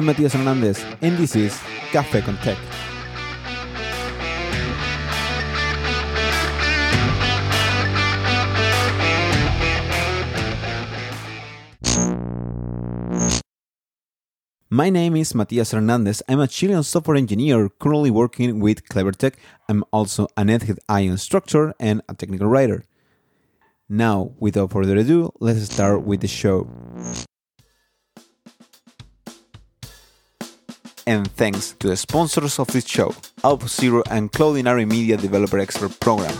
I'm Matias Hernandez, and this is Café con Tech. My name is Matias Hernandez. I'm a Chilean software engineer currently working with CleverTech. I'm also an egghead instructor and a technical writer. Now, without further ado, let's start with the show. And thanks to the sponsors of this show, Auth0 and Cloudinary Media Developer Expert Program.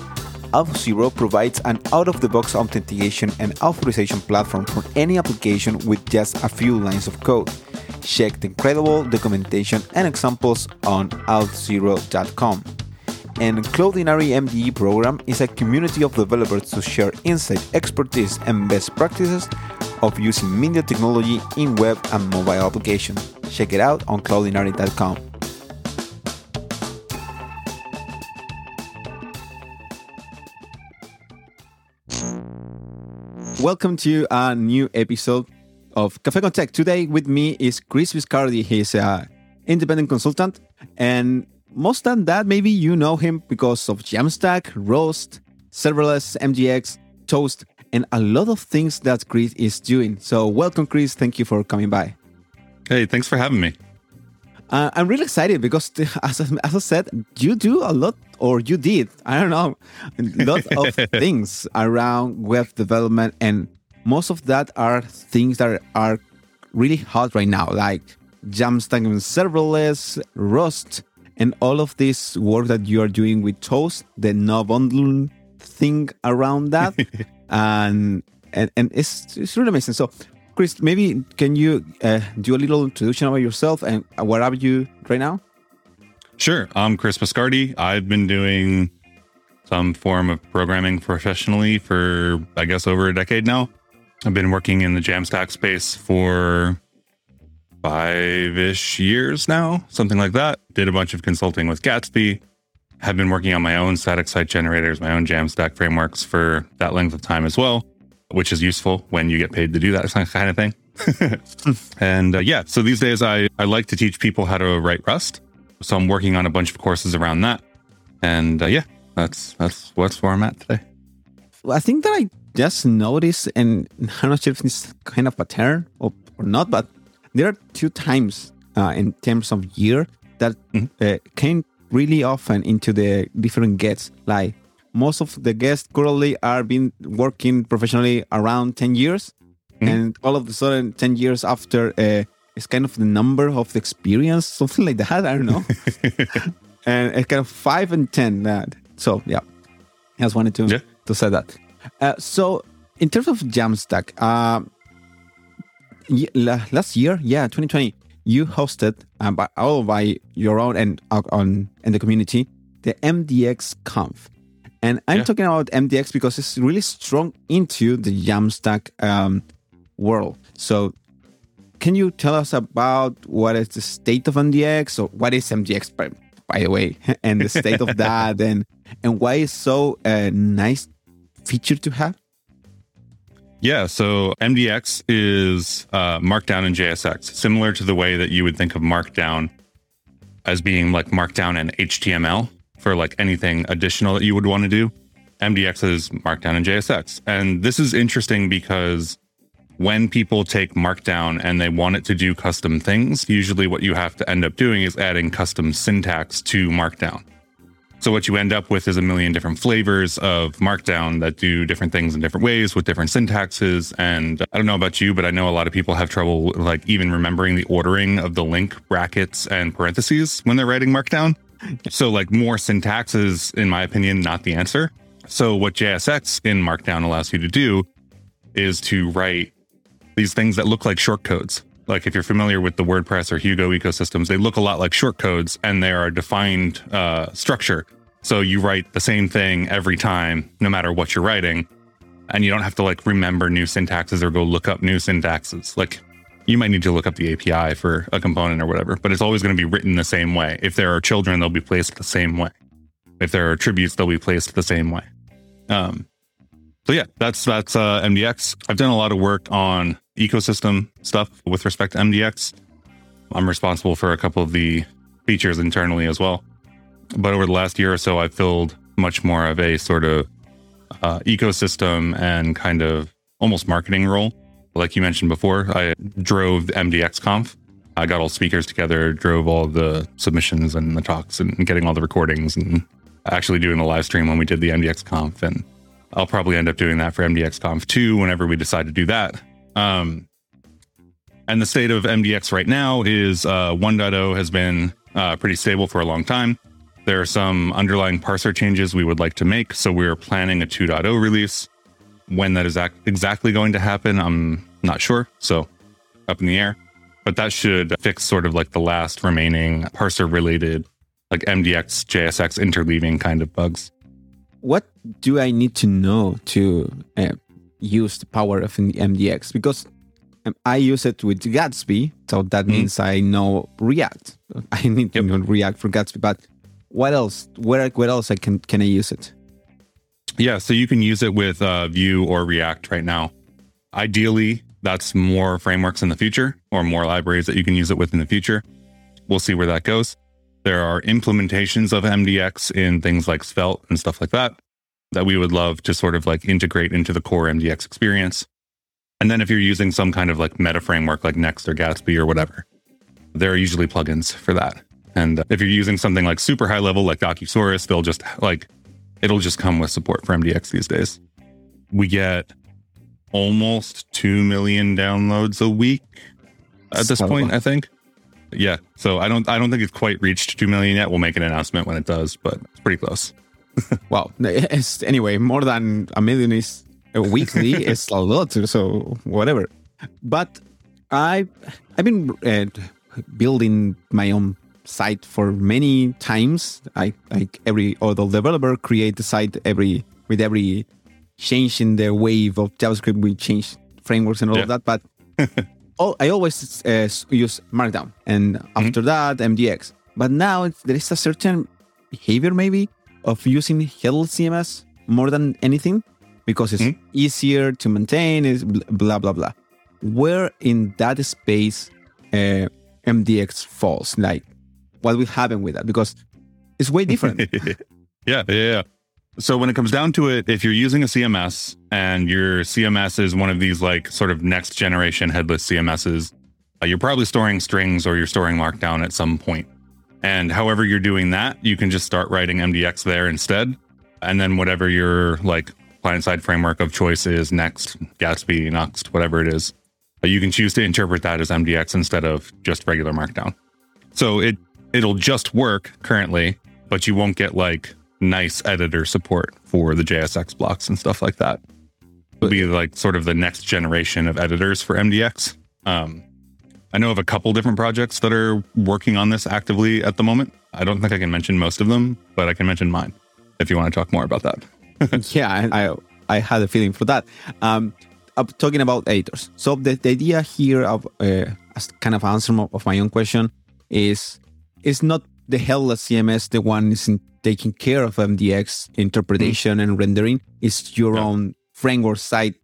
Auth0 provides an out-of-the-box authentication and authorization platform for any application with just a few lines of code. Check the incredible documentation and examples on auth0.com and Cloudinary MDE program is a community of developers to share insight, expertise, and best practices of using media technology in web and mobile applications. Check it out on cloudinary.com. Welcome to a new episode of Café con Tech. Today with me is Chris Biscardi. He's an independent consultant and most than that, maybe you know him because of Jamstack, Rust, serverless, MDX, Toast, and a lot of things that Chris is doing. So, welcome, Chris. Thank you for coming by. Hey, thanks for having me. Uh, I'm really excited because, as, as I said, you do a lot, or you did, I don't know, a lot of things around web development. And most of that are things that are really hot right now, like Jamstack and serverless, Rust, and all of this work that you are doing with Toast, the no bundle thing around that, and, and and it's it's really amazing. So, Chris, maybe can you uh, do a little introduction about yourself and where are you right now? Sure, I'm Chris Biscardi. I've been doing some form of programming professionally for I guess over a decade now. I've been working in the Jamstack space for five ish years now, something like that. Did a bunch of consulting with Gatsby. Have been working on my own static site generators, my own Jamstack frameworks for that length of time as well, which is useful when you get paid to do that kind of thing. and uh, yeah, so these days I, I like to teach people how to write Rust. So I'm working on a bunch of courses around that. And uh, yeah, that's that's what's where I'm at today. Well, I think that I just noticed, and I'm not sure if it's kind of a pattern or, or not, but there are two times uh, in terms of year that mm-hmm. uh, came really often into the different guests. Like most of the guests currently are been working professionally around 10 years. Mm-hmm. And all of a sudden, 10 years after, uh, it's kind of the number of the experience, something like that. I don't know. and it's kind of five and 10 that. So, yeah, I just wanted to, yeah. to say that. Uh, so, in terms of Jamstack, uh, last year, yeah, 2020, you hosted uh, by all by your own and uh, on in the community the MDX Conf, and I'm yeah. talking about MDX because it's really strong into the Jamstack um, world. So, can you tell us about what is the state of MDX or what is MDX by, by the way, and the state of that, and and why it's so a uh, nice feature to have? Yeah, so MDX is uh, Markdown in JSX, similar to the way that you would think of Markdown as being like Markdown and HTML for like anything additional that you would want to do. MDX is Markdown in JSX. And this is interesting because when people take Markdown and they want it to do custom things, usually what you have to end up doing is adding custom syntax to Markdown. So what you end up with is a million different flavors of Markdown that do different things in different ways with different syntaxes. And I don't know about you, but I know a lot of people have trouble like even remembering the ordering of the link brackets and parentheses when they're writing Markdown. So like more syntax is, in my opinion, not the answer. So what JSX in Markdown allows you to do is to write these things that look like shortcodes. Like if you're familiar with the WordPress or Hugo ecosystems, they look a lot like shortcodes and they are a defined uh, structure. So you write the same thing every time, no matter what you're writing. And you don't have to like remember new syntaxes or go look up new syntaxes. Like you might need to look up the API for a component or whatever, but it's always going to be written the same way. If there are children, they'll be placed the same way. If there are attributes, they'll be placed the same way. Um, so yeah, that's that's uh, MDX. I've done a lot of work on ecosystem stuff with respect to MDX. I'm responsible for a couple of the features internally as well. But over the last year or so, I've filled much more of a sort of uh, ecosystem and kind of almost marketing role. Like you mentioned before, I drove the MDX Conf. I got all speakers together, drove all the submissions and the talks and getting all the recordings and actually doing the live stream when we did the MDX Conf. And I'll probably end up doing that for MDX Conf 2 whenever we decide to do that. Um, and the state of MDX right now is uh, 1.0 has been uh, pretty stable for a long time. There are some underlying parser changes we would like to make. So we're planning a 2.0 release. When that is ac- exactly going to happen, I'm not sure. So up in the air. But that should fix sort of like the last remaining parser related, like MDX, JSX interleaving kind of bugs. What do I need to know to uh, use the power of MDX? Because um, I use it with Gatsby, so that mm-hmm. means I know React. I need yep. to know React for Gatsby, but what else? Where where else I can can I use it? Yeah, so you can use it with uh, Vue or React right now. Ideally, that's more frameworks in the future or more libraries that you can use it with in the future. We'll see where that goes. There are implementations of MDX in things like Svelte and stuff like that that we would love to sort of like integrate into the core MDX experience. And then if you're using some kind of like meta framework like Next or Gatsby or whatever, there are usually plugins for that. And if you're using something like super high level like Docusaurus, they'll just like it'll just come with support for MDX these days. We get almost 2 million downloads a week at this so, point, I think. Yeah. So I don't I don't think it's quite reached 2 million yet. We'll make an announcement when it does, but it's pretty close. well, it's, anyway, more than a million is weekly is a lot, so whatever. But I I've been uh, building my own site for many times. I like every other developer create the site every with every change in the wave of JavaScript. We change frameworks and all yeah. of that, but oh, I always uh, use Markdown, and mm-hmm. after that MDX. But now there is a certain behavior maybe of using headless CMS more than anything because it's mm-hmm. easier to maintain. Is blah blah blah. Where in that space uh, MDX falls? Like what will happen with that because it's way different. yeah, yeah, yeah. So when it comes down to it, if you're using a CMS and your CMS is one of these like sort of next generation headless CMSs, uh, you're probably storing strings or you're storing Markdown at some point. And however you're doing that, you can just start writing MDX there instead. And then whatever your like client side framework of choice is, Next, Gatsby, Nuxt, whatever it is, uh, you can choose to interpret that as MDX instead of just regular Markdown. So it it'll just work currently, but you won't get like nice editor support for the JSX blocks and stuff like that. It'll be like sort of the next generation of editors for MDX. Um, I know of a couple different projects that are working on this actively at the moment. I don't think I can mention most of them, but I can mention mine if you want to talk more about that. yeah, I I had a feeling for that. Um, I'm talking about editors. So the, the idea here of uh, kind of answer of my own question is it's not the headless CMS the one is taking care of MDX interpretation mm-hmm. and rendering. It's your yeah. own framework side,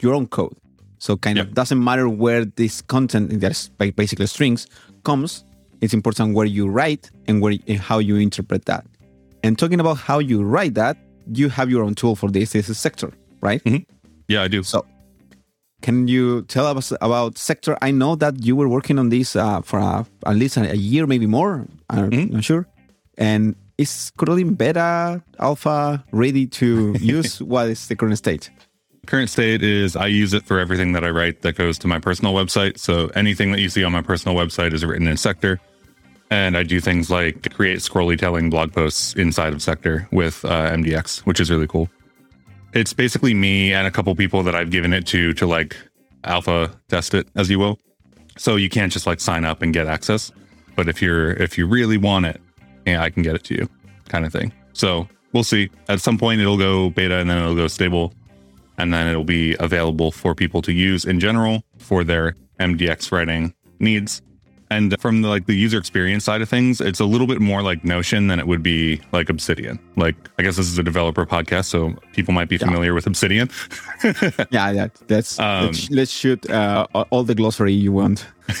your own code. So kind yeah. of doesn't matter where this content that's basically strings comes. It's important where you write and where and how you interpret that. And talking about how you write that, you have your own tool for this. This is Sector, right? Mm-hmm. Yeah, I do. So can you tell us about Sector? I know that you were working on this uh, for uh, at least a year, maybe more. I'm mm-hmm. not sure. And is Kotlin beta, alpha, ready to use? what is the current state? Current state is I use it for everything that I write that goes to my personal website. So anything that you see on my personal website is written in Sector. And I do things like create scrolly telling blog posts inside of Sector with uh, MDX, which is really cool it's basically me and a couple people that I've given it to to like alpha test it, as you will. So you can't just like sign up and get access. But if you're if you really want it, yeah, I can get it to you, kind of thing. So we'll see. At some point, it'll go beta and then it'll go stable, and then it'll be available for people to use in general for their MDX writing needs. And from the, like the user experience side of things, it's a little bit more like Notion than it would be like Obsidian. Like I guess this is a developer podcast, so people might be familiar yeah. with Obsidian. yeah, that, that's um, let's, let's, shoot uh, all the glossary you want.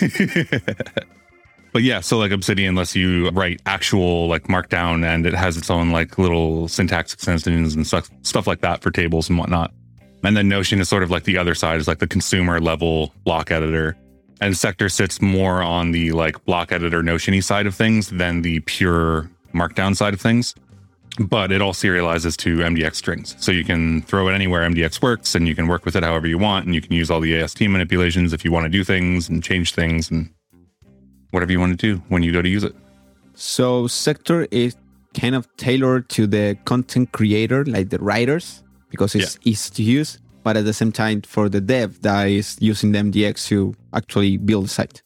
but yeah, so like Obsidian lets you write actual like markdown and it has its own like little syntax extensions and stuff, stuff like that for tables and whatnot. And then Notion is sort of like the other side is like the consumer level block editor. And Sector sits more on the like block editor Notiony side of things than the pure markdown side of things. But it all serializes to MDX strings. So you can throw it anywhere MDX works and you can work with it however you want. And you can use all the AST manipulations if you want to do things and change things and whatever you want to do when you go to use it. So Sector is kind of tailored to the content creator, like the writers, because it's yeah. easy to use, but at the same time for the dev that is using the MDX to actually build the site.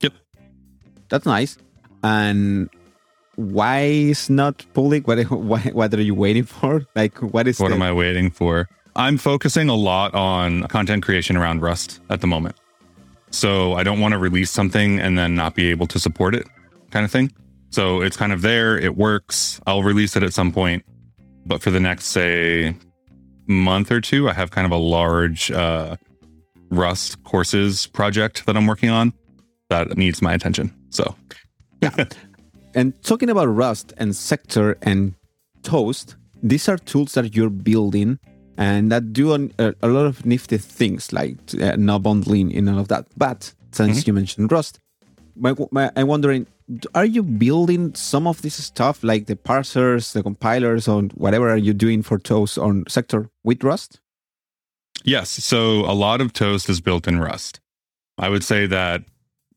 Yep. That's nice. And why is not public? What, what, what are you waiting for? Like, what is What the- am I waiting for? I'm focusing a lot on content creation around Rust at the moment. So I don't want to release something and then not be able to support it, kind of thing. So it's kind of there, it works. I'll release it at some point. But for the next, say, month or two, I have kind of a large uh, Rust courses project that I'm working on that needs my attention. So, yeah. and talking about Rust and Sector and Toast, these are tools that you're building and that do a, a lot of nifty things like uh, no bundling and all of that. But since mm-hmm. you mentioned Rust, my, my, I'm wondering, are you building some of this stuff like the parsers, the compilers, or whatever are you doing for Toast on Sector with Rust? Yes. So a lot of Toast is built in Rust. I would say that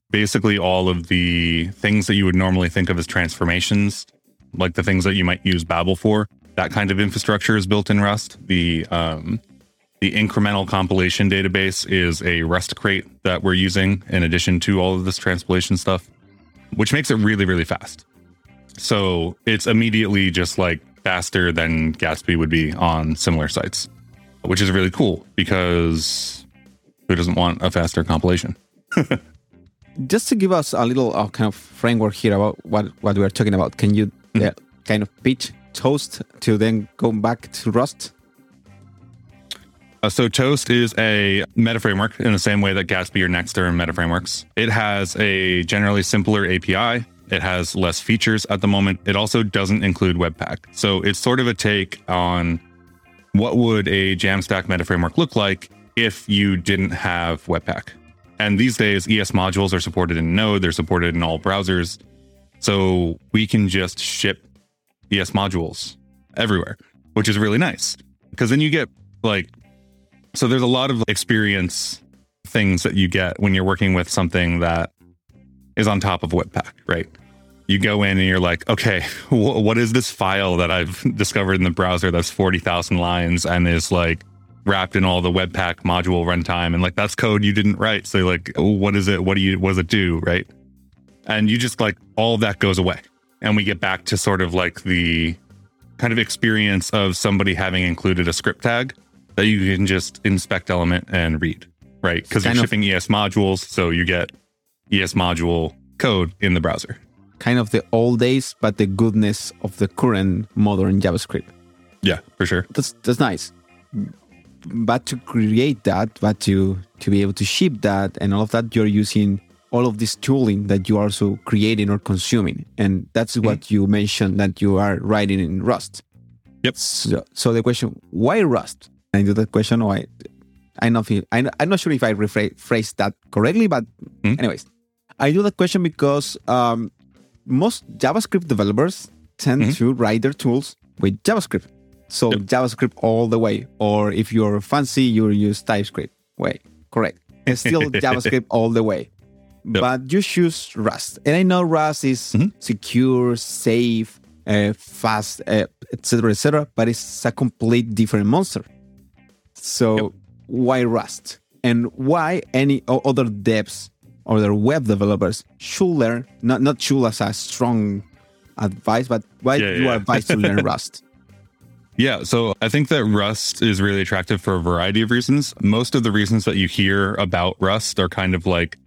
basically all of the things that you would normally think of as transformations, like the things that you might use Babel for, that kind of infrastructure is built in Rust. The um, the incremental compilation database is a Rust crate that we're using in addition to all of this transpilation stuff, which makes it really, really fast. So it's immediately just like faster than Gatsby would be on similar sites, which is really cool because who doesn't want a faster compilation? just to give us a little uh, kind of framework here about what, what we are talking about, can you mm-hmm. uh, kind of pitch Toast to then go back to Rust? Uh, so Toast is a meta framework in the same way that Gatsby or Next are meta frameworks. It has a generally simpler API. It has less features at the moment. It also doesn't include Webpack. So it's sort of a take on what would a Jamstack meta framework look like if you didn't have Webpack. And these days, ES modules are supported in Node. They're supported in all browsers. So we can just ship ES modules everywhere, which is really nice because then you get like so there's a lot of experience things that you get when you're working with something that is on top of Webpack, right? You go in and you're like, okay, wh- what is this file that I've discovered in the browser that's 40,000 lines and is like wrapped in all the Webpack module runtime? And like, that's code you didn't write. So like, what is it? What do you, what does it do? Right. And you just like, all that goes away. And we get back to sort of like the kind of experience of somebody having included a script tag that you can just inspect element and read, right? Because you're shipping of, ES modules, so you get ES module code in the browser. Kind of the old days, but the goodness of the current modern JavaScript. Yeah, for sure. That's that's nice. But to create that, but to to be able to ship that and all of that, you're using all of this tooling that you are also creating or consuming, and that's mm-hmm. what you mentioned that you are writing in Rust. Yep. So, so the question, why Rust? I do that question, or I, I know if I, I'm not sure if I rephrase that correctly, but mm-hmm. anyways, I do that question because um, most JavaScript developers tend mm-hmm. to write their tools with JavaScript. So yep. JavaScript all the way, or if you're fancy, you use TypeScript. Wait, correct. It's still JavaScript all the way. Yep. But you choose Rust, and I know Rust is mm-hmm. secure, safe, uh, fast, etc., uh, etc. Et but it's a complete different monster. So yep. why Rust? And why any other devs or other web developers should learn, not, not should as a strong advice, but why yeah, you yeah. advise to learn Rust? Yeah, so I think that Rust is really attractive for a variety of reasons. Most of the reasons that you hear about Rust are kind of like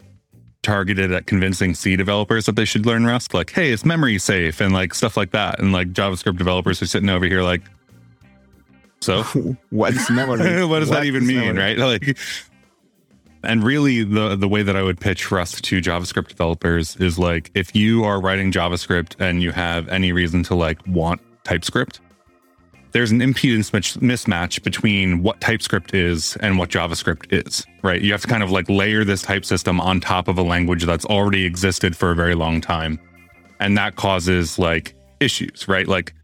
targeted at convincing C developers that they should learn Rust, like, hey, it's memory safe and like stuff like that. And like JavaScript developers are sitting over here like, so what is memory? what does what that even mean, memory? right? Like, And really, the the way that I would pitch Rust to JavaScript developers is like if you are writing JavaScript and you have any reason to like want TypeScript, there's an impedance mismatch between what TypeScript is and what JavaScript is, right? You have to kind of like layer this type system on top of a language that's already existed for a very long time. And that causes like issues, right? Like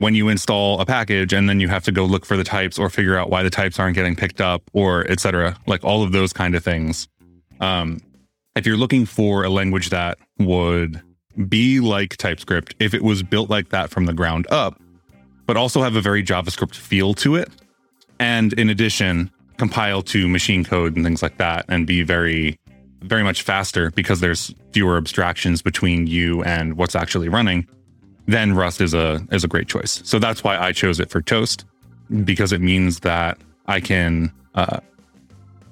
when you install a package and then you have to go look for the types or figure out why the types aren't getting picked up or etc like all of those kind of things. Um, if you're looking for a language that would be like typescript if it was built like that from the ground up but also have a very javascript feel to it and in addition compile to machine code and things like that and be very very much faster because there's fewer abstractions between you and what's actually running then Rust is a is a great choice. So that's why I chose it for Toast because it means that I can uh,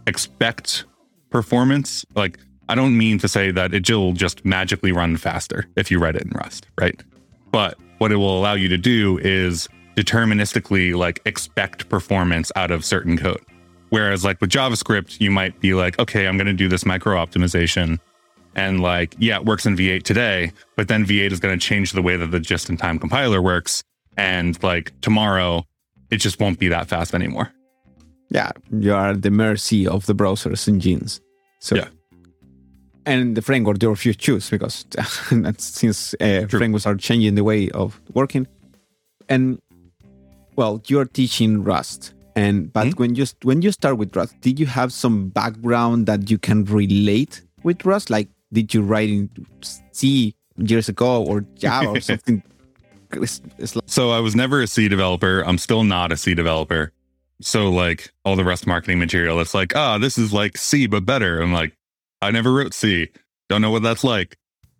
expect performance. Like I don't mean to say that it will just magically run faster if you write it in Rust, right? But what it will allow you to do is deterministically like expect performance out of certain code. Whereas like with JavaScript, you might be like, okay, I'm going to do this micro optimization and like, yeah, it works in V8 today, but then V8 is going to change the way that the just in time compiler works. And like tomorrow, it just won't be that fast anymore. Yeah, you are at the mercy of the browser's engines. So, yeah. And the framework you choose, because since uh, frameworks are changing the way of working. And well, you're teaching Rust. And but mm-hmm. when you when you start with Rust, did you have some background that you can relate with Rust? Like did you write in C years ago or Java or something? It's, it's like- so I was never a C developer. I'm still not a C developer. So like all the Rust marketing material, it's like, ah, oh, this is like C but better. I'm like, I never wrote C. Don't know what that's like.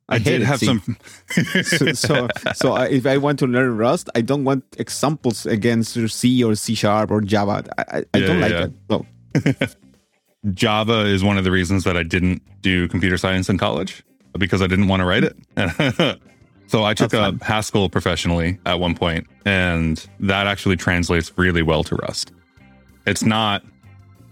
I, I did have C. some. so, so, so I, if I want to learn Rust, I don't want examples against C or C sharp or Java. I, I, I don't like yeah. that. No. Java is one of the reasons that I didn't do computer science in college because I didn't want to write it. so I took a Haskell professionally at one point, and that actually translates really well to Rust. It's not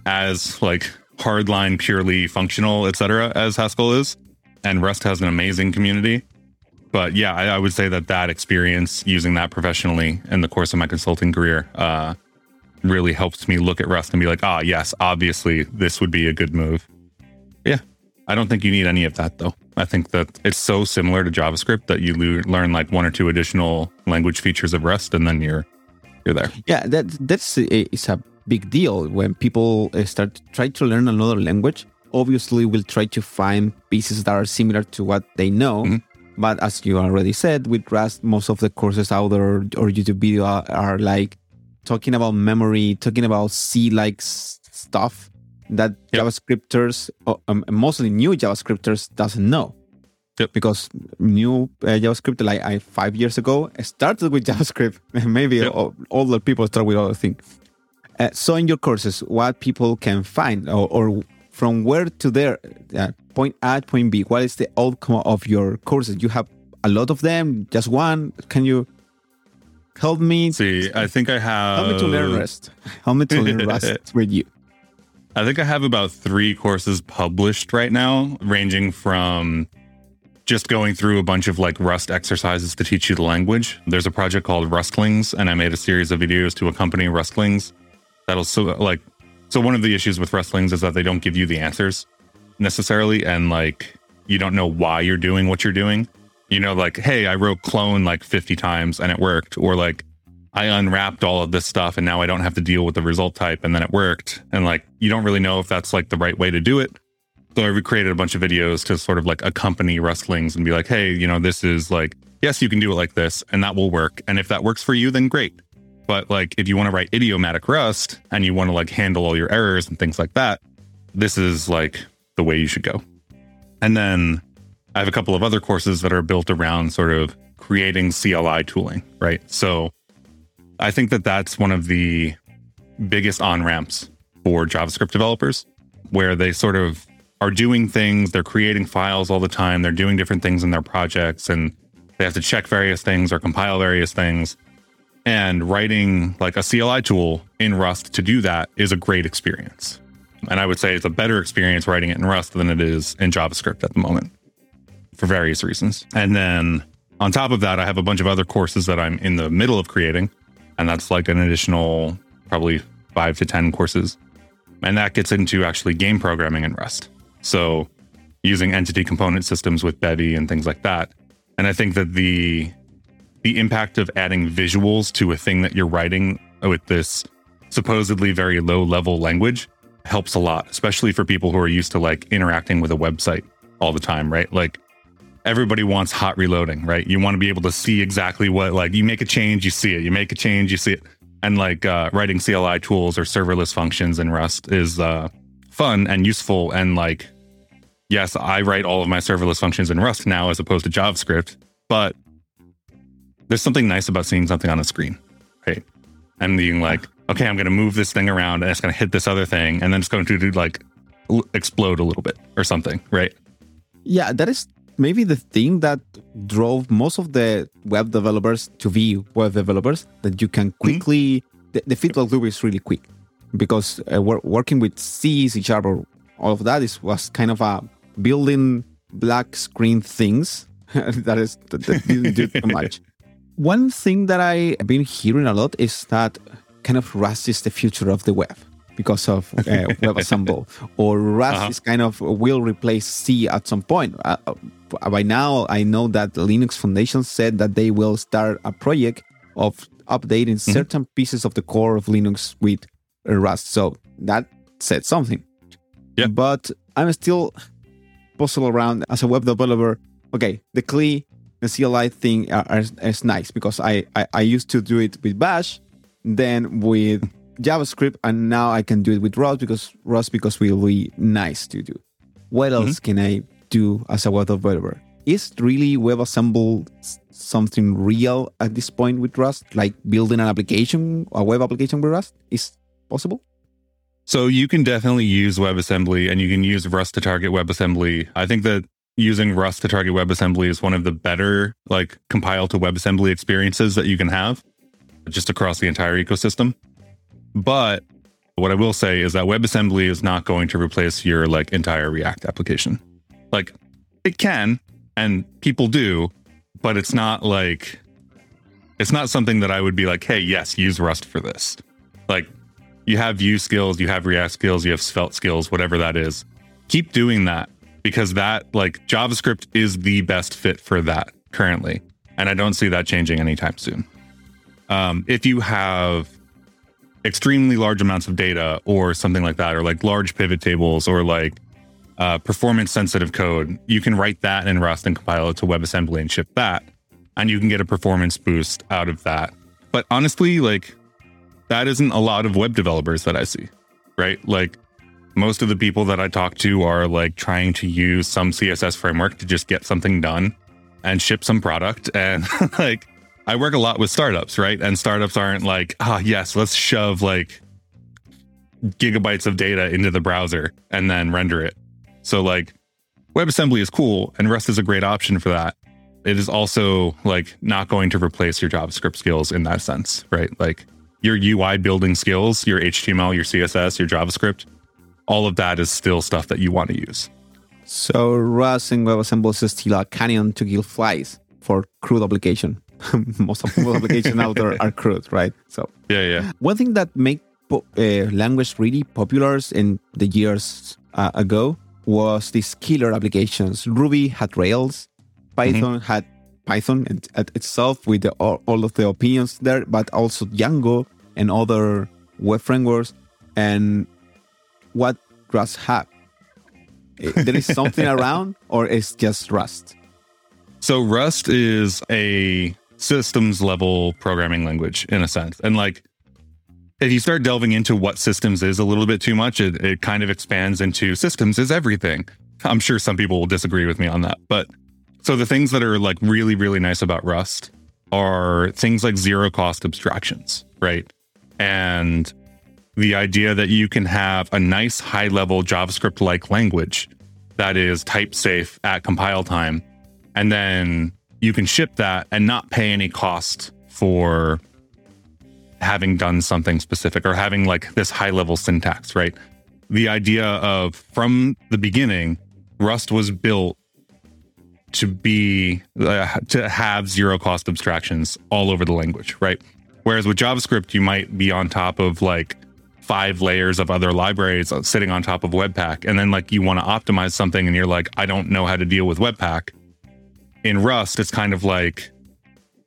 as like hardline, purely functional, etc., as Haskell is, and Rust has an amazing community. But yeah, I, I, would say that that experience using that professionally in the course of my consulting career uh, really helps me look at Rust and be like, ah, yes, obviously this would be a good move. Yeah, I don't think you need any of that though. I think that it's so similar to JavaScript that you learn like one or two additional language features of Rust, and then you're you're there. Yeah, that that's a, it's a big deal when people uh, start to try to learn another language. Obviously, we'll try to find pieces that are similar to what they know. Mm-hmm. But as you already said, with Rust, most of the courses out there or YouTube video are, are like talking about memory, talking about C like stuff that yep. JavaScripters, um, mostly new JavaScripters, doesn't know. Yep. Because new uh, JavaScript, like I, five years ago, started with JavaScript. Maybe yep. all, older people start with other things. Uh, so, in your courses, what people can find, or, or from where to there, uh, point A, point B, what is the outcome of your courses? You have a lot of them, just one. Can you Help me. See, I think I have. Help me to learn Rust. Help me to learn Rust with you. I think I have about three courses published right now, ranging from just going through a bunch of like Rust exercises to teach you the language. There's a project called Rustlings, and I made a series of videos to accompany Rustlings. That'll so like so one of the issues with Rustlings is that they don't give you the answers necessarily, and like you don't know why you're doing what you're doing you know, like, hey, I wrote clone like 50 times and it worked, or like I unwrapped all of this stuff and now I don't have to deal with the result type and then it worked. And like, you don't really know if that's like the right way to do it. So I recreated a bunch of videos to sort of like accompany Rustlings and be like, hey, you know, this is like, yes, you can do it like this and that will work. And if that works for you, then great. But like, if you want to write idiomatic Rust and you want to like handle all your errors and things like that, this is like the way you should go. And then I have a couple of other courses that are built around sort of creating CLI tooling, right? So I think that that's one of the biggest on ramps for JavaScript developers, where they sort of are doing things, they're creating files all the time, they're doing different things in their projects, and they have to check various things or compile various things. And writing like a CLI tool in Rust to do that is a great experience. And I would say it's a better experience writing it in Rust than it is in JavaScript at the moment for various reasons. And then on top of that, I have a bunch of other courses that I'm in the middle of creating. And that's like an additional probably five to 10 courses. And that gets into actually game programming in Rust. So using entity component systems with Bevy and things like that. And I think that the the impact of adding visuals to a thing that you're writing with this supposedly very low level language helps a lot, especially for people who are used to like interacting with a website all the time, right? Like everybody wants hot reloading, right? You want to be able to see exactly what like you make a change, you see it. You make a change, you see it. And like uh, writing CLI tools or serverless functions in Rust is uh, fun and useful. And like, yes, I write all of my serverless functions in Rust now as opposed to JavaScript, but there's something nice about seeing something on a screen, right? And being like, okay, I'm going to move this thing around and it's going to hit this other thing and then it's going to do like explode a little bit or something, right? Yeah, that is maybe the thing that drove most of the web developers to be web developers that you can mm-hmm. quickly, mm-hmm. the, the feedback loop is really quick because uh, we're working with C, C sharp, or all of that is was kind of a building black screen things that is that, that didn't do too much. One thing that I've been hearing a lot is that kind of Rust is the future of the web because of uh, WebAssemble, or Rust uh-huh. is kind of will replace C at some point. Uh, uh, by now, I know that Linux Foundation said that they will start a project of updating mm-hmm. certain pieces of the core of Linux with Rust. So that said something. Yeah. But I'm still puzzle around as a web developer. Okay, the CLI, the CLI thing are, is nice because I, I, I used to do it with Bash, then with JavaScript, and now I can do it with Rust because Rust because will be nice to do. What else mm-hmm. can I do as a web developer? Is really WebAssemble something real at this point with Rust? Like building an application, a web application with Rust, is possible? So you can definitely use WebAssembly and you can use Rust to target WebAssembly. I think that using Rust to target WebAssembly is one of the better like compile to WebAssembly experiences that you can have just across the entire ecosystem. But what I will say is that WebAssembly is not going to replace your like entire React application. Like it can, and people do, but it's not like it's not something that I would be like, hey, yes, use Rust for this. Like you have Vue skills, you have React skills, you have Svelte skills, whatever that is. Keep doing that because that like JavaScript is the best fit for that currently. And I don't see that changing anytime soon. Um, if you have extremely large amounts of data or something like that, or like large pivot tables or like uh, performance sensitive code, you can write that in Rust and compile it to WebAssembly and ship that. And you can get a performance boost out of that. But honestly, like that isn't a lot of web developers that I see, right? Like most of the people that I talk to are like trying to use some CSS framework to just get something done and ship some product. And like I work a lot with startups, right? And startups aren't like, ah, oh, yes, let's shove like gigabytes of data into the browser and then render it. So like WebAssembly is cool and Rust is a great option for that. It is also like not going to replace your JavaScript skills in that sense, right? Like your UI building skills, your HTML, your CSS, your JavaScript, all of that is still stuff that you want to use. So Rust and WebAssembly is still a canyon to kill flies for CRUD application. most of the applications out there are CRUD, right? So yeah, yeah. One thing that made uh, language really popular in the years uh, ago was these killer applications. Ruby had Rails, Python mm-hmm. had Python at itself with the, all, all, of the opinions there, but also Django and other web frameworks. And what Rust have? Eh, there is something around, or it's just Rust? So Rust is a systems level programming language in a sense. And like, if you start delving into what systems is a little bit too much, it, it kind of expands into systems is everything. I'm sure some people will disagree with me on that. But so the things that are like really, really nice about Rust are things like zero cost abstractions, right? And the idea that you can have a nice high level JavaScript like language that is type safe at compile time. And then you can ship that and not pay any cost for having done something specific or having like this high level syntax, right? the idea of from the beginning, Rust was built to be uh, to have zero cost abstractions all over the language, right? Whereas with JavaScript, you might be on top of like five layers of other libraries sitting on top of Webpack, and then like you want to optimize something, and you're like, I don't know how to deal with Webpack. In Rust, it's kind of like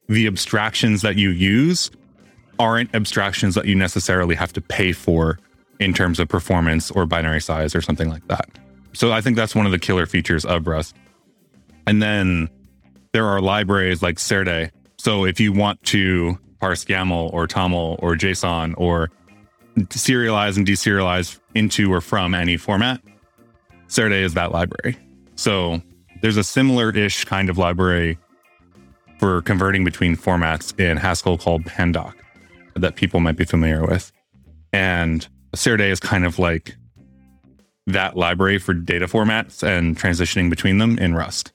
the abstractions that you use aren't abstractions that you necessarily have to pay for in terms of performance or binary size or something like that. So I think that's one of the killer features of Rust. And then there are libraries like Serde. So if you want to parse YAML or TOML or JSON or serialize and deserialize into or from any format, Serde is that library. So there's a similar ish kind of library for converting between formats in Haskell called Pandoc that people might be familiar with. And Serde is kind of like that library for data formats and transitioning between them in Rust.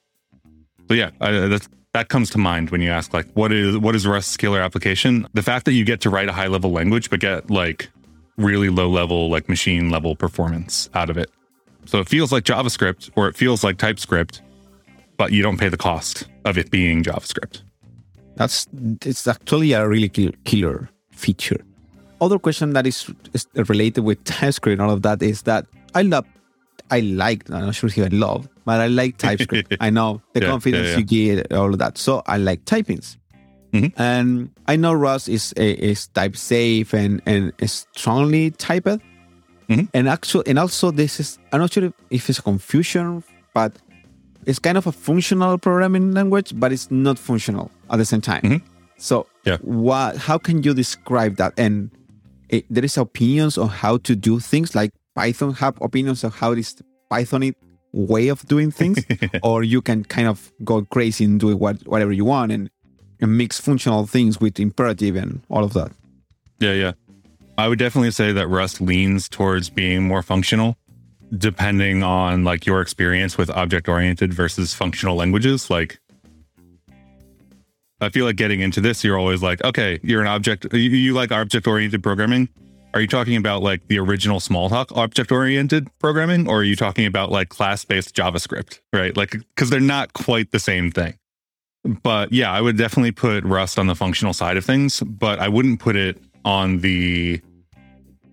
So yeah, I, that that comes to mind when you ask like, what is what is Rust scalar application? The fact that you get to write a high level language, but get like really low level, like machine level performance out of it. So it feels like JavaScript or it feels like TypeScript, but you don't pay the cost of it being JavaScript. That's it's actually a really killer feature. Other question that is, is related with TypeScript and all of that is that I love, I like, I'm not sure if I love, but I like TypeScript. I know the yeah, confidence yeah, yeah. you get, all of that. So I like typings. Mm-hmm. And I know Rust is is type safe and and strongly typed. Mm-hmm. And actually, and also this is I'm not sure if it's a confusion, but it's kind of a functional programming language, but it's not functional at the same time. Mm-hmm. So, yeah. what? How can you describe that? And it, there is opinions on how to do things. Like Python have opinions on how this Pythonic way of doing things, or you can kind of go crazy and do what, whatever you want and, and mix functional things with imperative and all of that. Yeah, yeah. I would definitely say that Rust leans towards being more functional depending on like your experience with object oriented versus functional languages like I feel like getting into this, you're always like, okay, you're an object, you, you like object oriented programming. Are you talking about like the original Smalltalk object oriented programming, or are you talking about like class based JavaScript, right? Like, because they're not quite the same thing. But yeah, I would definitely put Rust on the functional side of things, but I wouldn't put it on the.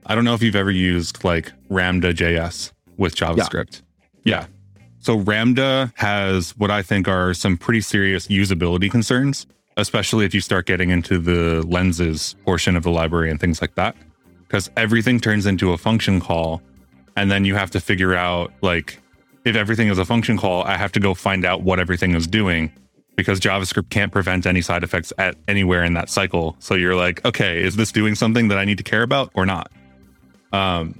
I don't know if you've ever used like Ramda JS with JavaScript. Yeah. yeah. So Ramda has what I think are some pretty serious usability concerns, especially if you start getting into the lenses portion of the library and things like that. Because everything turns into a function call. And then you have to figure out, like, if everything is a function call, I have to go find out what everything is doing because JavaScript can't prevent any side effects at anywhere in that cycle. So you're like, okay, is this doing something that I need to care about or not? Um,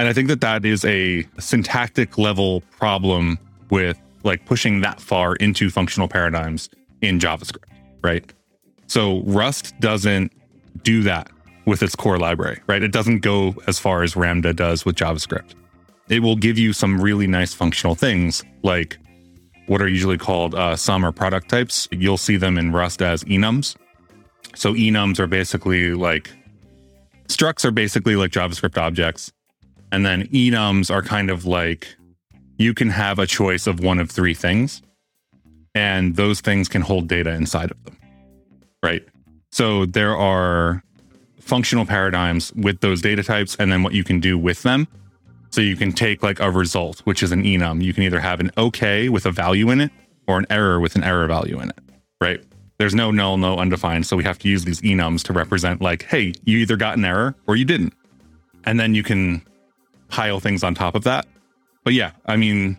and I think that that is a syntactic level problem with like pushing that far into functional paradigms in JavaScript, right? So Rust doesn't do that with its core library, right? It doesn't go as far as Ramda does with JavaScript. It will give you some really nice functional things like what are usually called uh, sum or product types. You'll see them in Rust as enums. So enums are basically like structs are basically like JavaScript objects and then enums are kind of like you can have a choice of one of three things, and those things can hold data inside of them. Right. So there are functional paradigms with those data types and then what you can do with them. So you can take like a result, which is an enum. You can either have an okay with a value in it or an error with an error value in it. Right. There's no null, no undefined. So we have to use these enums to represent like, hey, you either got an error or you didn't. And then you can pile things on top of that. But yeah, I mean,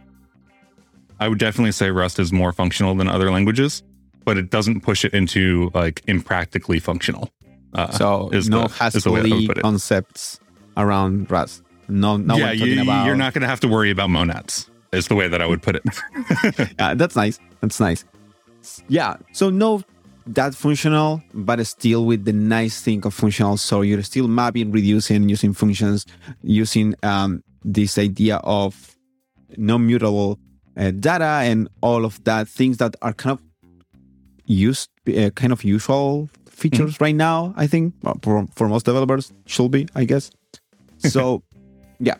I would definitely say Rust is more functional than other languages, but it doesn't push it into like impractically functional. Uh, so no Haskell concepts around Rust. No, no yeah, you, about... you're not going to have to worry about monads. Is the way that I would put it. yeah, that's nice. That's nice. Yeah. So no that functional, but still with the nice thing of functional. So you're still mapping, reducing, using functions, using um, this idea of non-mutable uh, data and all of that things that are kind of used, uh, kind of usual features mm-hmm. right now. I think for, for most developers should be, I guess. So, yeah.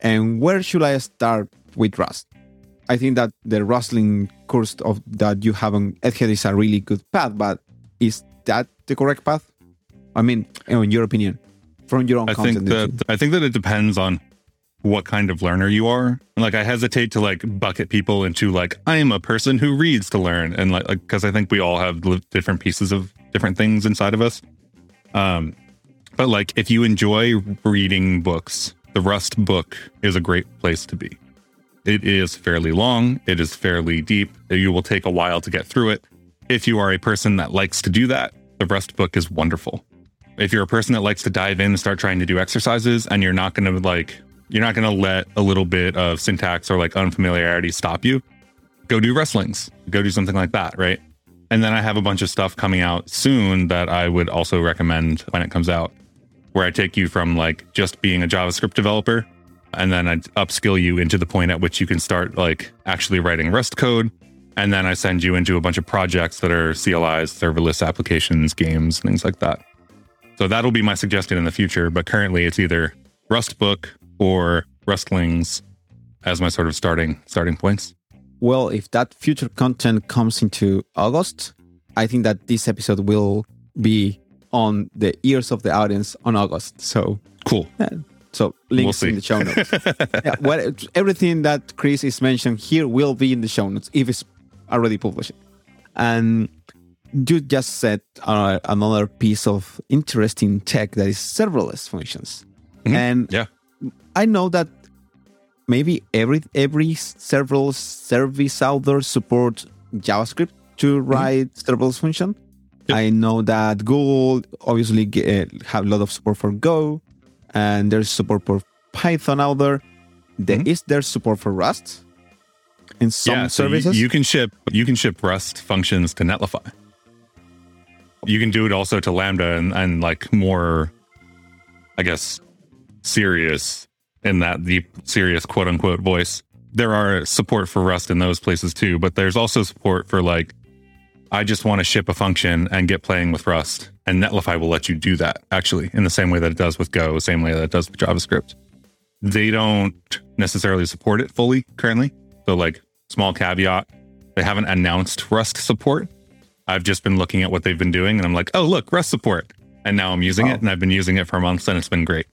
And where should I start with Rust? I think that the Rustling course of that you have on egghead is a really good path, but is that the correct path? I mean, in your opinion, from your own I think that I think that it depends on what kind of learner you are. Like I hesitate to like bucket people into like I am a person who reads to learn and like because I think we all have different pieces of different things inside of us. Um but like if you enjoy reading books, the Rust book is a great place to be. It is fairly long, it is fairly deep. You will take a while to get through it. If you are a person that likes to do that, the Rust book is wonderful. If you're a person that likes to dive in and start trying to do exercises and you're not going to like you're not going to let a little bit of syntax or like unfamiliarity stop you, go do Rustlings. Go do something like that, right? And then I have a bunch of stuff coming out soon that I would also recommend when it comes out, where I take you from like just being a JavaScript developer and then I upskill you into the point at which you can start like actually writing Rust code. And then I send you into a bunch of projects that are CLIs, serverless applications, games, things like that. So that'll be my suggestion in the future. But currently it's either Rust book or Rustlings as my sort of starting starting points. well, if that future content comes into August, I think that this episode will be on the ears of the audience on August. So, Cool. yeah, so links see. in the show notes. yeah, well, everything that Chris is mentioned here will be in the show notes if it's already published. And you just said uh, another piece of interesting tech that is serverless functions. Mhm. And Yeah. I know that maybe every every serverless service out there support JavaScript to write serverless function. Yep. I know that Google obviously ge- uh, have a lot of support for Go, and there's support for Python out there. There- Mhm. Is there support for Rust in some yeah, so you- services? You, can ship you can ship Rust functions to Netlify. You can do it also to Lambda and, and like more, I guess, serious in that the serious quote unquote voice. There are support for Rust in those places too, but there's also support for like, I just want to ship a function and get playing with Rust. And Netlify will let you do that actually in the same way that it does with Go, same way that it does with JavaScript. They don't necessarily support it fully currently. So, like, small caveat, they haven't announced Rust support. I've just been looking at what they've been doing and I'm like, oh, look, Rust support. And now I'm using Oh. it and I've been using it for months and it's been great.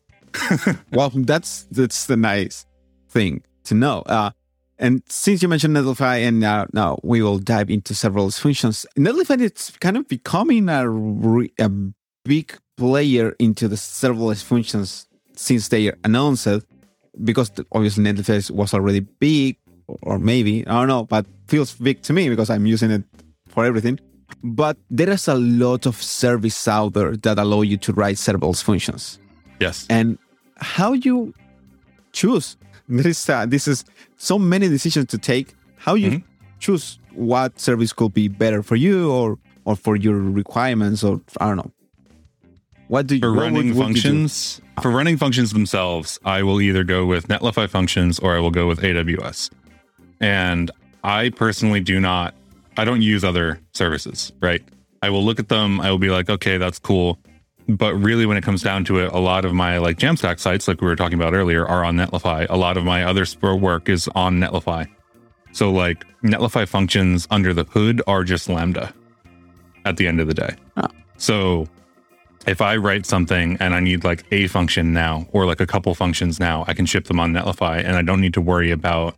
well, that's that's the nice thing to know. Uh, and since you mentioned Netlify, and now now we will dive into serverless functions. Netlify it's kind of becoming a re, a big player into the serverless functions since they announced it, because obviously Netlify was already big, or maybe I don't know, but feels big to me because I'm using it for everything. But there is a lot of service out there that allow you to write serverless functions Yes. and how you choose there is uh, this is so many decisions to take how you Mhm. choose what service could be better for you or or for your requirements or i don't know what do you For what would- running you functions, for running functions themselves, I will either go with Netlify functions or I will go with AWS. And I personally do not, I don't use other services, right? I will look at them, I will be like, okay, that's cool. But really, when it comes down to it, a lot of my like Jamstack sites, like we were talking about earlier, are on Netlify. A lot of my other spur work is on Netlify. So like Netlify functions under the hood are just Lambda at the end of the day. Ah. So if I write something and I need like a function now or like a couple functions now, I can ship them on Netlify and I don't need to worry about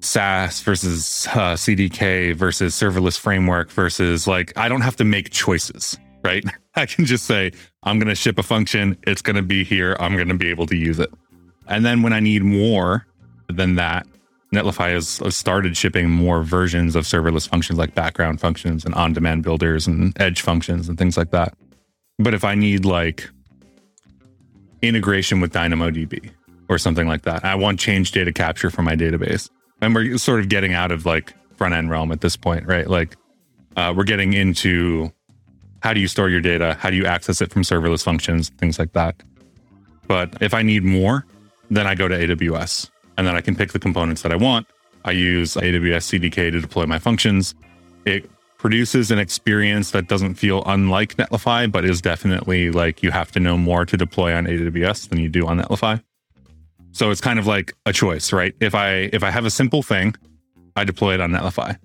SaaS versus uh, CDK versus serverless framework versus like, I don't have to make choices, right? I can just say, I'm going to ship a function. It's going to be here. I'm going to be able to use it. And then when I need more than that, Netlify has started shipping more versions of serverless functions like background functions and on demand builders and edge functions and things like that. But if I need like integration with DynamoDB or something like that, I want change data capture for my database. And we're sort of getting out of like front end realm at this point, right? Like uh, we're getting into how do you store your data? How do you access it from serverless functions? Things like that. But if I need more, then I go to AWS and then I can pick the components that I want. I use AWS CDK to deploy my functions. It produces an experience that doesn't feel unlike Netlify, but is definitely like you have to know more to deploy on AWS than you do on Netlify. So it's kind of like a choice, right? If I if I have a simple thing, I deploy it on Netlify.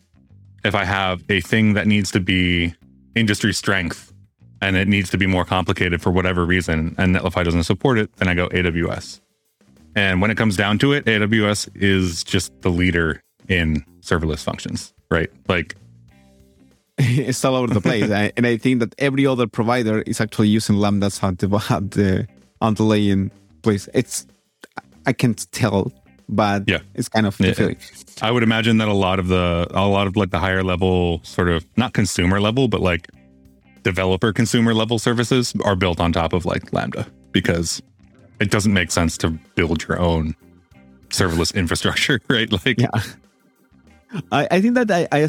If I have a thing that needs to be industry strength and it needs to be more complicated for whatever reason and Netlify doesn't support it, then I go AWS. And when it comes down to it, AWS is just the leader in serverless functions, right? Like it's all over the place. I, and I think that every other provider is actually using lambdas at the, the underlying place. It's I can't tell, but Yeah. it's kind of Yeah. I would imagine that a lot of the a lot of like the higher level sort of not consumer level, but like developer consumer level services are built on top of like Lambda because it doesn't make sense to build your own serverless infrastructure, right? Like Yeah. I, I think that I, I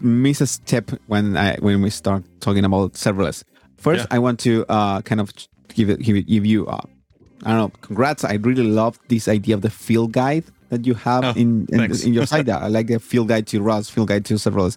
miss a step when I when we start talking about serverless. First, Yeah. I want to uh, kind of give it give, it, give you uh, I don't know congrats. I really love this idea of the field guide that you have Oh, in in, in your site. I like the field guide to Rust, field guide to serverless.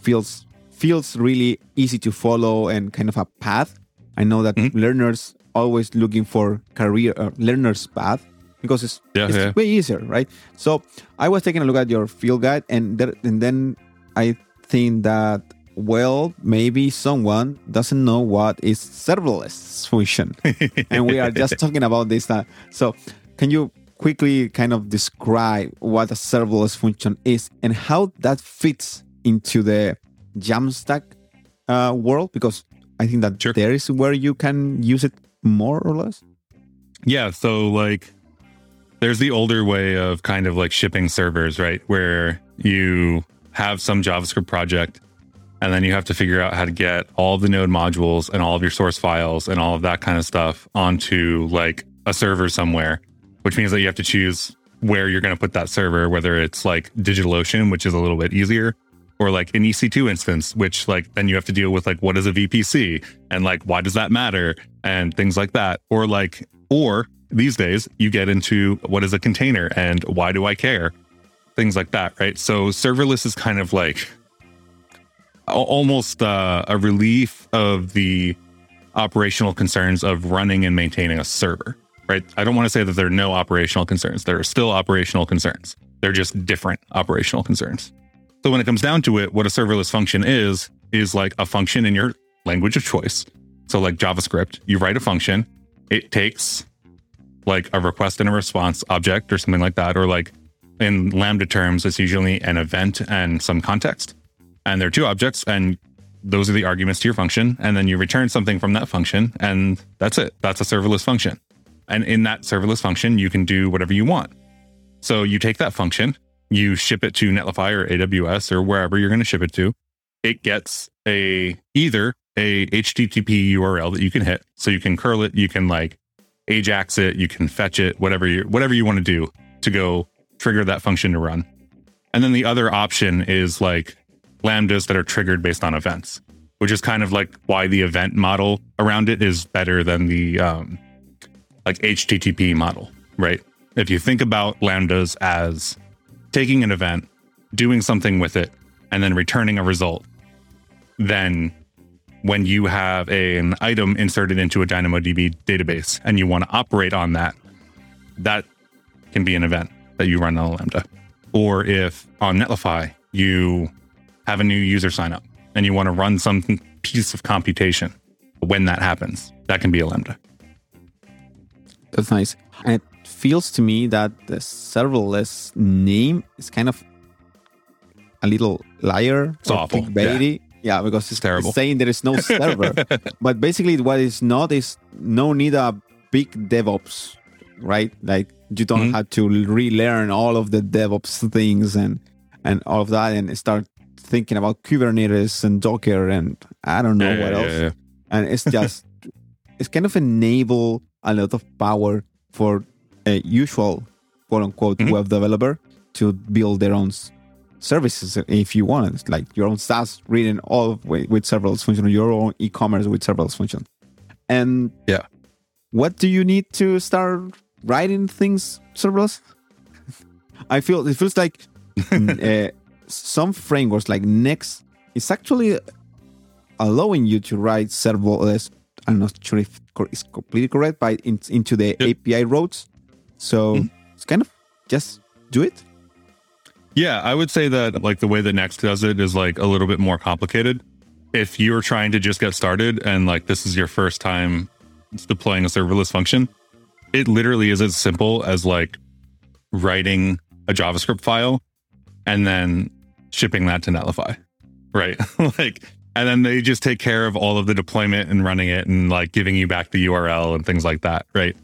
Feels feels really easy to follow and kind of a path. I know that Mhm. learners always looking for career uh, learners path because it's, Yeah, it's yeah. way easier, right? So I was taking a look at your field guide, and there, and then I think that well, maybe someone doesn't know what is serverless function, and we are just talking about this. Uh, so can you quickly kind of describe what a serverless function is and how that fits into the Jamstack uh, world? Because I think that Sure. there is where you can use it more or less. Yeah, so like there's the older way of kind of like shipping servers, right? Where you have some JavaScript project and then you have to figure out how to get all of the node modules and all of your source files and all of that kind of stuff onto like a server somewhere, which means that you have to choose where you're going to put that server, whether it's like DigitalOcean, which is a little bit easier, or like an EC2 instance, which like then you have to deal with like what is a VPC and like why does that matter and things like that. Or like, or these days you get into what is a container and why do I care? Things like that, right? So serverless is kind of like almost uh, a relief of the operational concerns of running and maintaining a server, right? I don't want to say that there are no operational concerns. There are still operational concerns. They're just different operational concerns. So when it comes down to it, what a serverless function is, is like a function in your language of choice. So like JavaScript, you write a function, it takes like a request and a response object or something like that, or like in Lambda terms, it's usually an event and some context. And there are two objects, and those are the arguments to your function. And then you return something from that function, and that's it. That's a serverless function. And in that serverless function, you can do whatever you want. So you take that function, you ship it to Netlify or AWS or wherever you're going to ship it to. It gets a either a HTTP URL that you can hit, so you can curl it, you can like Ajax it, you can fetch it, whatever you whatever you want to do to go trigger that function to run. And then the other option is like lambdas that are triggered based on events, which is kind of like why the event model around it is better than the um, like HTTP model, right? If you think about lambdas as taking an event, doing something with it, and then returning a result, then when you have a- an item inserted into a DynamoDB database and you want to operate on that, that can be an event that you run on a Lambda. Or if on Netlify, you have a new user sign up and you want to run some piece of computation, when that happens, that can be a Lambda. That's nice. And it feels to me that the serverless name is kind of a little liar. It's awful. clickbaity. Yeah. because it's, terrible. it's saying there is no server. but basically, what is not is no need a big DevOps, right? Like you don't Mhm. have to relearn all of the DevOps things and and all of that and start thinking about Kubernetes and Docker and I don't know Yeah, what yeah, else yeah. and it's just it's kind of enable a lot of power for a usual quote unquote Mhm. web developer to build their own services if you want it like your own SaaS reading all with, with serverless function your own e-commerce with serverless function and Yeah. what do you need to start writing things serverless I feel it feels like uh, some frameworks like Next is actually allowing you to write serverless. I'm not sure if it's completely correct, but in, into the Yep. API routes. So mm-hmm. it's kind of just do it. Yeah, I would say that like the way that Next does it is like a little bit more complicated. If you're trying to just get started and like this is your first time deploying a serverless function, it literally is as simple as like writing a JavaScript file and then shipping that to Netlify. Right. like and then they just take care of all of the deployment and running it and like giving you back the URL and things like that, right?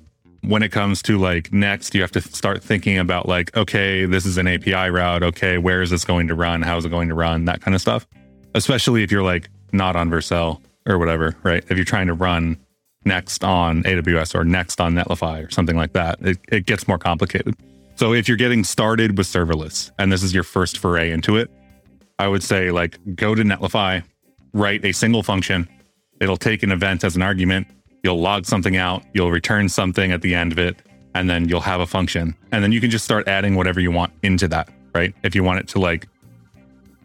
when it comes to like next, you have to start thinking about like, okay, this is an API route. Okay, where is this going to run? How is it going to run? That kind of stuff. Especially if you're like not on Vercel or whatever, right? If you're trying to run next on AWS or next on Netlify or something like that, it, it gets more complicated. So if you're getting started with serverless and this is your first foray into it, I would say like go to Netlify, write a single function. It'll take an event as an argument you'll log something out, you'll return something at the end of it, and then you'll have a function. And then you can just start adding whatever you want into that, right? If you want it to like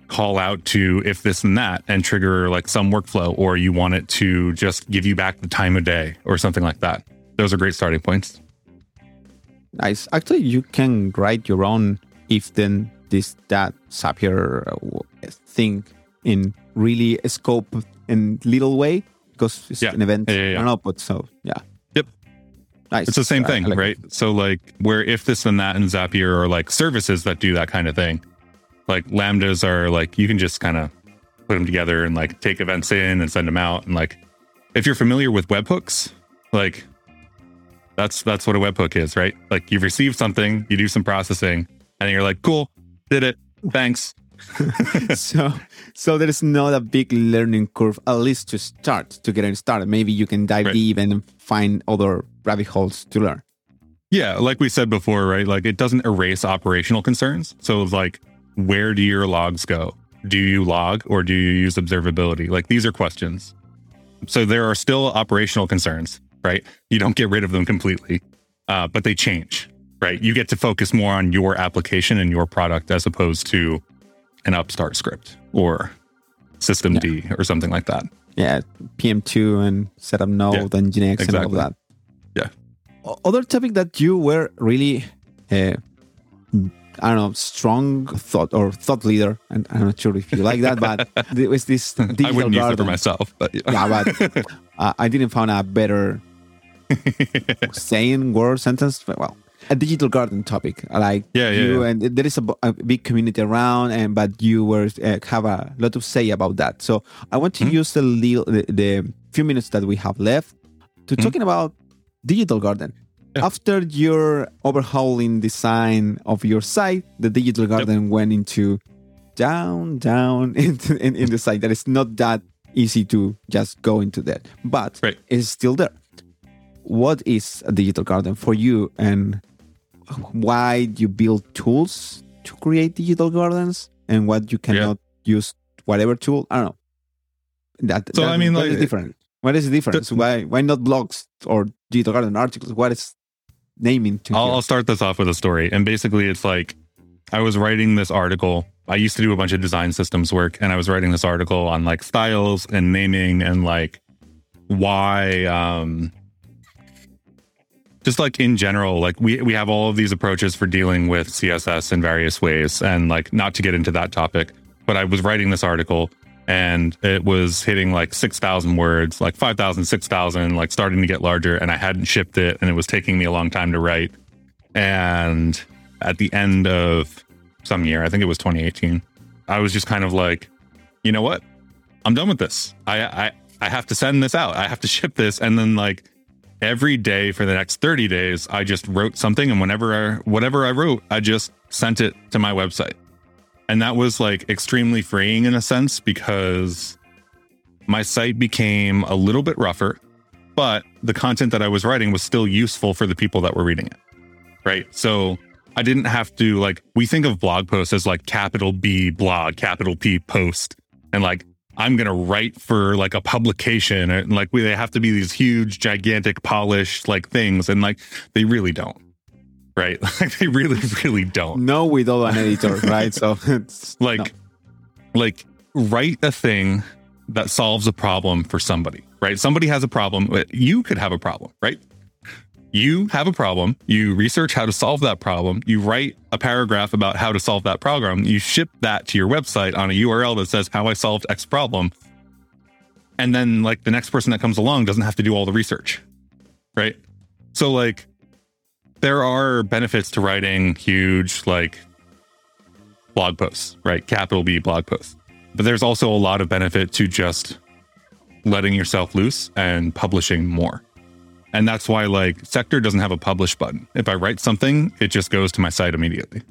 call out to if this and that and trigger like some workflow, or you want it to just give you back the time of day or something like that. Those are great starting points. Nice. Actually, you can write your own if then this that Zapier uh, thing in really scope and little way because it's yeah. an event. Yeah, yeah, yeah. I don't know, but so yeah. Yep. Nice. It's the same thing, like right? It. So like where if this and that and Zapier are like services that do that kind of thing. Like lambdas are like you can just kind of put them together and like take events in and send them out and like if you're familiar with webhooks, like that's that's what a webhook is, right? Like you've received something, you do some processing, and you're like, cool, did it, thanks. so so there is not a big learning curve at least to start to get it started. Maybe you can dive right. deep and find other rabbit holes to learn. Yeah like we said before right? Like it doesn't erase operational concerns. So like where do your logs go? Do you log or do you use observability? Like these are questions. So there are still operational concerns right? You don't get rid of them completely uh, but they change right you get to focus more on your application and your product as opposed to an upstart script or systemd or something like that. Yeah, PM2 and setup node yeah, and Nginx exactly. and all of that. Yeah. Other topic that you were really, uh, I don't know, strong thought or thought leader, and I'm not sure if you like that, but it was this digital I wouldn't garden. use it for myself, but yeah, yeah but uh, I didn't find a better saying word sentence. Well, a digital garden topic like yeah, yeah you yeah. and there is a, a, big community around and but you were uh, have a lot to say about that so i want to mm-hmm. use the, little, the, the, few minutes that we have left to mm-hmm. talking about digital garden yeah. after your overhauling design of your site the digital garden yep. went into down down in, in, in the site that is not that easy to just go into that but right. it's still there what is a digital garden for you and why do you build tools to create digital gardens and what you cannot yeah. use whatever tool. I don't know. That, so that, I mean, like, different. What is the difference? The, why why not blogs or digital garden articles? What is naming? To I'll, I'll start this off with a story, and basically, it's like I was writing this article. I used to do a bunch of design systems work, and I was writing this article on like styles and naming and like why um just like in general, like we we have all of these approaches for dealing with CSS in various ways, and like not to get into that topic, but I was writing this article and it was hitting like 6,000 words, like 5,000, 6,000, like starting to get larger. And I hadn't shipped it and it was taking me a long time to write. And at the end of some year, I think it was 2018, I was just kind of like, you know what? I'm done with this. I, I, I have to send this out. I have to ship this. And then like every day for the next 30 days, I just wrote something. And whenever I, whatever I wrote, I just sent it to my website. And that was like extremely freeing in a sense because my site became a little bit rougher, but the content that I was writing was still useful for the people that were reading it. Right. So I didn't have to like, we think of blog posts as like capital B blog, capital P post. And like I'm going to write for like a publication and like we, they have to be these huge, gigantic, polished like things. And like they really don't. Right. Like they really, really don't. No, without an editor. right. So it's like, no. like write a thing that solves a problem for somebody. Right. Somebody has a problem. You could have a problem. Right. You have a problem, you research how to solve that problem, you write a paragraph about how to solve that problem, you ship that to your website on a URL that says how I solved X problem. And then like the next person that comes along doesn't have to do all the research. Right? So like there are benefits to writing huge like blog posts, right? Capital B blog posts. But there's also a lot of benefit to just letting yourself loose and publishing more. And that's why like Sector doesn't have a publish button. If I write something, it just goes to my site immediately.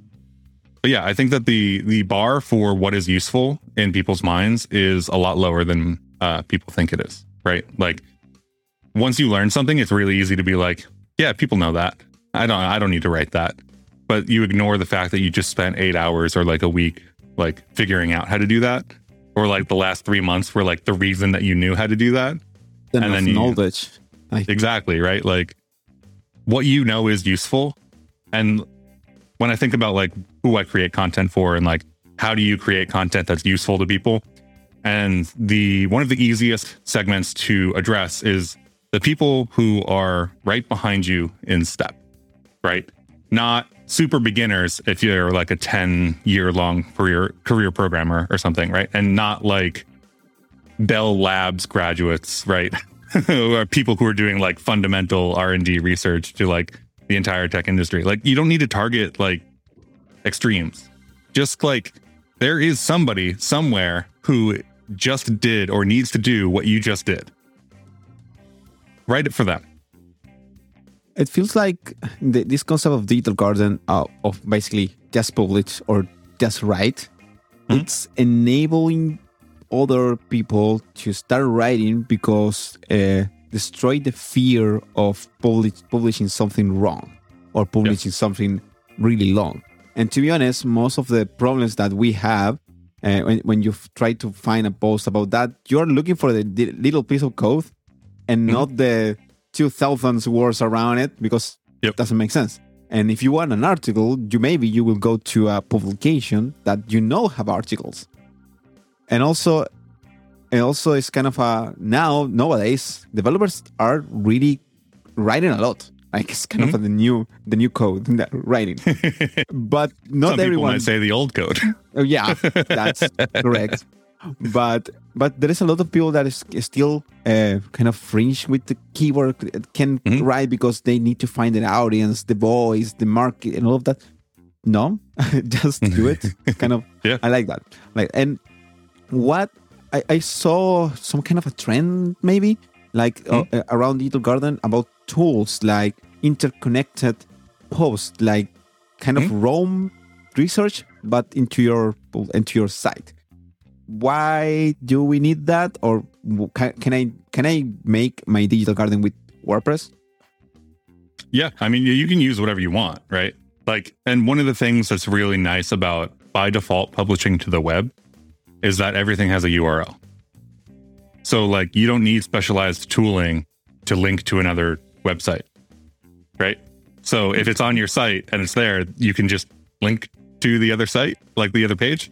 But yeah, I think that the the bar for what is useful in people's minds is a lot lower than uh, people think it is, right? Like once you learn something, it's really easy to be like, yeah, people know that. I don't I don't need to write that. But you ignore the fact that you just spent 8 hours or like a week like figuring out how to do that or like the last 3 months were like the reason that you knew how to do that. Then and then you, knowledge like, exactly, right? Like what you know is useful. And when I think about like who I create content for and like how do you create content that's useful to people? And the one of the easiest segments to address is the people who are right behind you in step, right? Not super beginners if you're like a 10 year long career career programmer or something, right? And not like Bell Labs graduates, right? or people who are doing like fundamental R&D research to like the entire tech industry. Like you don't need to target like extremes. Just like there is somebody somewhere who just did or needs to do what you just did. Write it for them. It feels like the, this concept of digital garden uh, of basically just publish or just write. Mm-hmm. It's enabling other people to start writing because uh, destroy the fear of publish, publishing something wrong or publishing yes. something really long. And to be honest, most of the problems that we have uh, when, when you try to find a post about that, you're looking for the, the little piece of code and mm-hmm. not the 2000 words around it because yep. it doesn't make sense. And if you want an article, you maybe you will go to a publication that you know have articles and also and also it's kind of a now nowadays developers are really writing a lot. Like it's kind mm-hmm. of the new the new code writing. But not Some everyone might say the old code. Oh, yeah that's correct. But but there is a lot of people that is, is still uh, kind of fringe with the keyword can mm-hmm. write because they need to find an audience the voice the market and all of that. No just do it. Kind of yeah. I like that. Like and what I, I saw some kind of a trend maybe like mm uh, around Digital Garden about tools like interconnected posts, like kind of mm Roam research, but into your into your site. Why do we need that, or can, can I can I make my Digital Garden with WordPress? Yeah, I mean you can use whatever you want, right? Like, and one of the things that's really nice about by default publishing to the web is that everything has a URL. So like you don't need specialized tooling to link to another website. Right? So if it's on your site and it's there, you can just link to the other site, like the other page.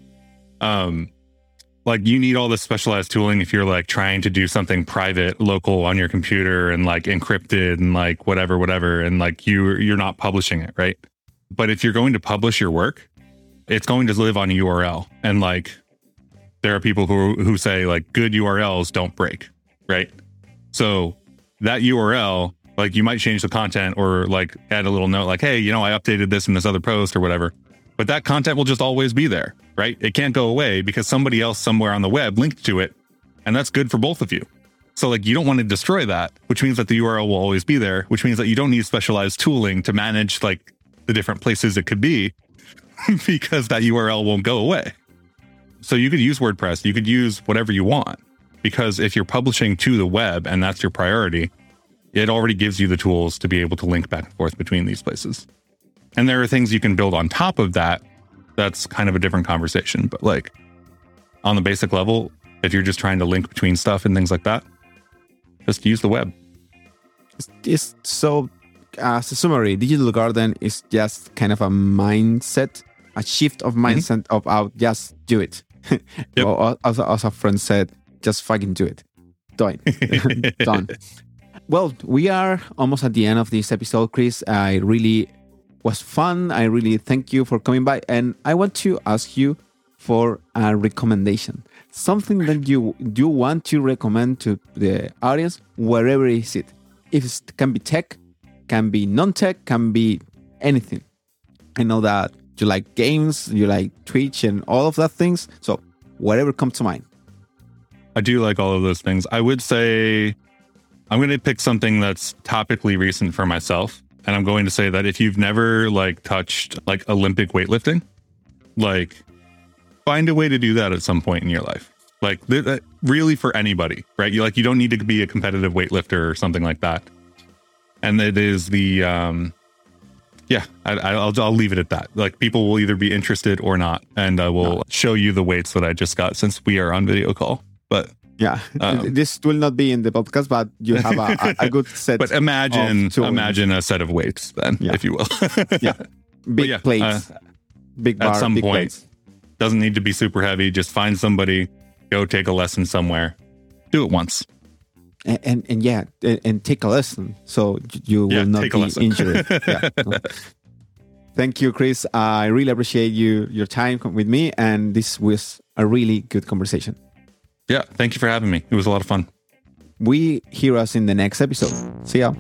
Um like you need all this specialized tooling if you're like trying to do something private local on your computer and like encrypted and like whatever whatever and like you you're not publishing it right but if you're going to publish your work it's going to live on a url and like there are people who who say like good URLs don't break, right? So that URL, like you might change the content or like add a little note like, hey, you know, I updated this in this other post or whatever. But that content will just always be there, right? It can't go away because somebody else somewhere on the web linked to it. And that's good for both of you. So like you don't want to destroy that, which means that the URL will always be there, which means that you don't need specialized tooling to manage like the different places it could be because that URL won't go away. So you could use WordPress, you could use whatever you want because if you're publishing to the web and that's your priority, it already gives you the tools to be able to link back and forth between these places. And there are things you can build on top of that. That's kind of a different conversation. But like on the basic level, if you're just trying to link between stuff and things like that, just use the web. It's, so, as a summary, Digital Garden is just kind of a mindset, a shift of mm-hmm. mindset mm-hmm. of out, just do it. yep. well, as, as a friend said, just fucking do it. Done. Done. well, we are almost at the end of this episode, Chris. I really was fun. I really thank you for coming by, and I want to ask you for a recommendation, something that you you want to recommend to the audience, wherever is it. If it can be tech, can be non-tech, can be anything. I know that you like games, you like Twitch, and all of that things. So whatever comes to mind. I do like all of those things. I would say I'm going to pick something that's topically recent for myself. And I'm going to say that if you've never like touched like Olympic weightlifting, like find a way to do that at some point in your life. Like th- th- really for anybody, right? You like you don't need to be a competitive weightlifter or something like that. And it is the um yeah, I, will I'll leave it at that. Like people will either be interested or not, and I will no. show you the weights that I just got since we are on video call. But yeah, um, this will not be in the podcast, but you have a, a good set. but imagine, imagine a set of weights, then, yeah. if you will. yeah, big yeah, plates, uh, big bar, at some big point. Plates. Doesn't need to be super heavy. Just find somebody, go take a lesson somewhere, do it once. And, and, and yeah, and, and, take a lesson so you will not be injured. yeah. Thank you, Chris. I really appreciate you your time with me, and this was a really good conversation. Yeah, thank you for having me. It was a lot of fun. We hear us in the next episode. See ya.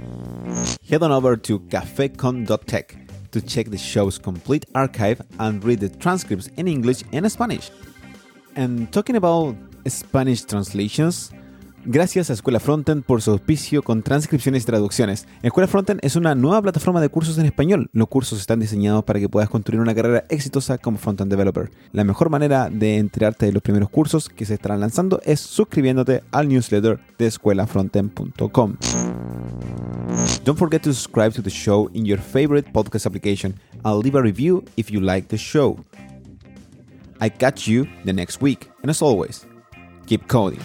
Head on over to cafecon.tech to check the show's complete archive and read the transcripts in English and Spanish. And talking about Spanish translations, Gracias a Escuela Frontend por su auspicio con transcripciones y traducciones. Escuela Frontend es una nueva plataforma de cursos en español. Los cursos están diseñados para que puedas construir una carrera exitosa como Frontend Developer. La mejor manera de enterarte de los primeros cursos que se estarán lanzando es suscribiéndote al newsletter de escuelafrontend.com. Don't forget to subscribe to the show in your favorite podcast application and leave a review if you like the show. I catch you the next week, and as always, keep coding.